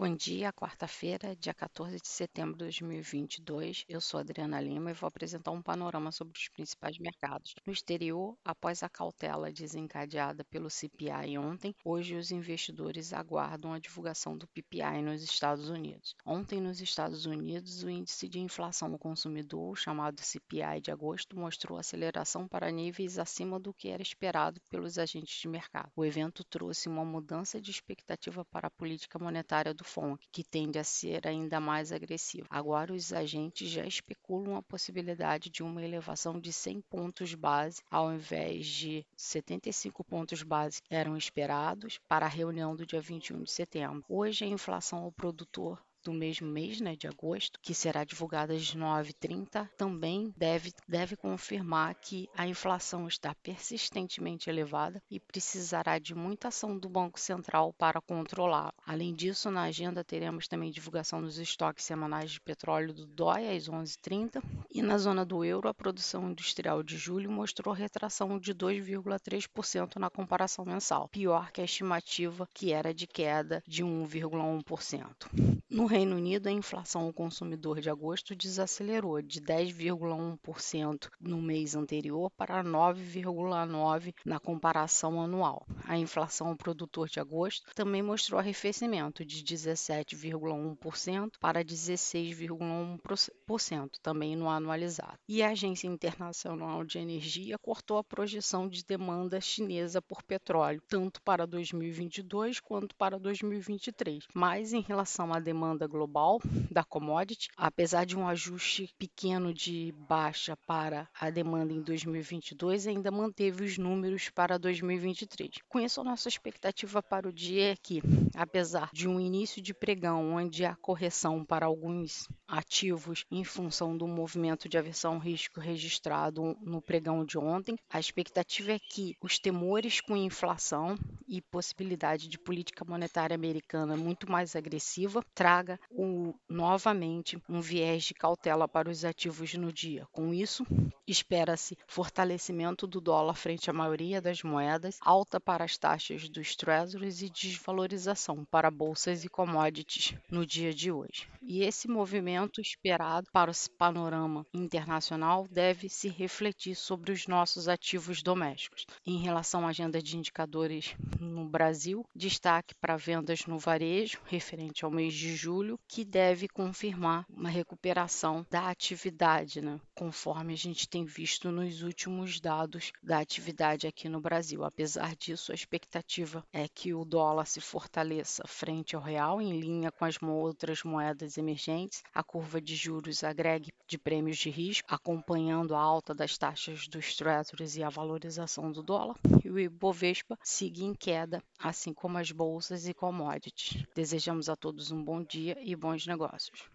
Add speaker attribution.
Speaker 1: Bom dia, quarta-feira, dia 14 de setembro de 2022. Eu sou Adriana Lima e vou apresentar um panorama sobre os principais mercados. No exterior, após a cautela desencadeada pelo CPI ontem, hoje os investidores aguardam a divulgação do PPI nos Estados Unidos. Ontem, nos Estados Unidos, o índice de inflação ao consumidor, chamado CPI de agosto, mostrou aceleração para níveis acima do que era esperado pelos agentes de mercado. O evento trouxe uma mudança de expectativa para a política monetária do Que tende a ser ainda mais agressivo. Agora, os agentes já especulam a possibilidade de uma elevação de 100 pontos base, ao invés de 75 pontos base que eram esperados para a reunião do dia 21 de setembro. Hoje, a inflação ao produtor do mesmo mês, né, de agosto, que será divulgada às 9h30, também deve, deve confirmar que a inflação está persistentemente elevada e precisará de muita ação do Banco Central para controlar. Além disso, na agenda teremos também divulgação dos estoques semanais de petróleo do DOI às 11h30 e na zona do euro a produção industrial de julho mostrou retração de 2,3% na comparação mensal, pior que a estimativa que era de queda de 1,1%. No Reino Unido, a inflação ao consumidor de agosto desacelerou de 10,1% no mês anterior para 9,9% na comparação anual. A inflação ao produtor de agosto também mostrou arrefecimento de 17,1% para 16,1% também no anualizado. E a Agência Internacional de Energia cortou a projeção de demanda chinesa por petróleo, tanto para 2022 quanto para 2023. Mas em relação à demanda demanda global da commodity, apesar de um ajuste pequeno de baixa para a demanda em 2022, ainda manteve os números para 2023. Com isso, a nossa expectativa para o dia é que, apesar de um início de pregão onde há correção para alguns ativos em função do movimento de aversão risco registrado no pregão de ontem, a expectativa é que os temores com inflação e possibilidade de política monetária americana muito mais agressiva traga o, novamente um viés de cautela para os ativos no dia. Com isso, espera-se fortalecimento do dólar frente à maioria das moedas, alta para as taxas dos treasuries e desvalorização para bolsas e commodities no dia de hoje. E esse movimento esperado para o panorama internacional deve se refletir sobre os nossos ativos domésticos. Em relação à agenda de indicadores no Brasil, destaque para vendas no varejo, referente ao mês de de julho, que deve confirmar uma recuperação da atividade, né? conforme a gente tem visto nos últimos dados da atividade aqui no Brasil. Apesar disso, a expectativa é que o dólar se fortaleça frente ao real, em linha com as outras moedas emergentes, a curva de juros agregue de prêmios de risco, acompanhando a alta das taxas dos treasuries e a valorização do dólar, e o Ibovespa siga em queda, assim como as bolsas e commodities. Desejamos a todos um bom dia e bons negócios.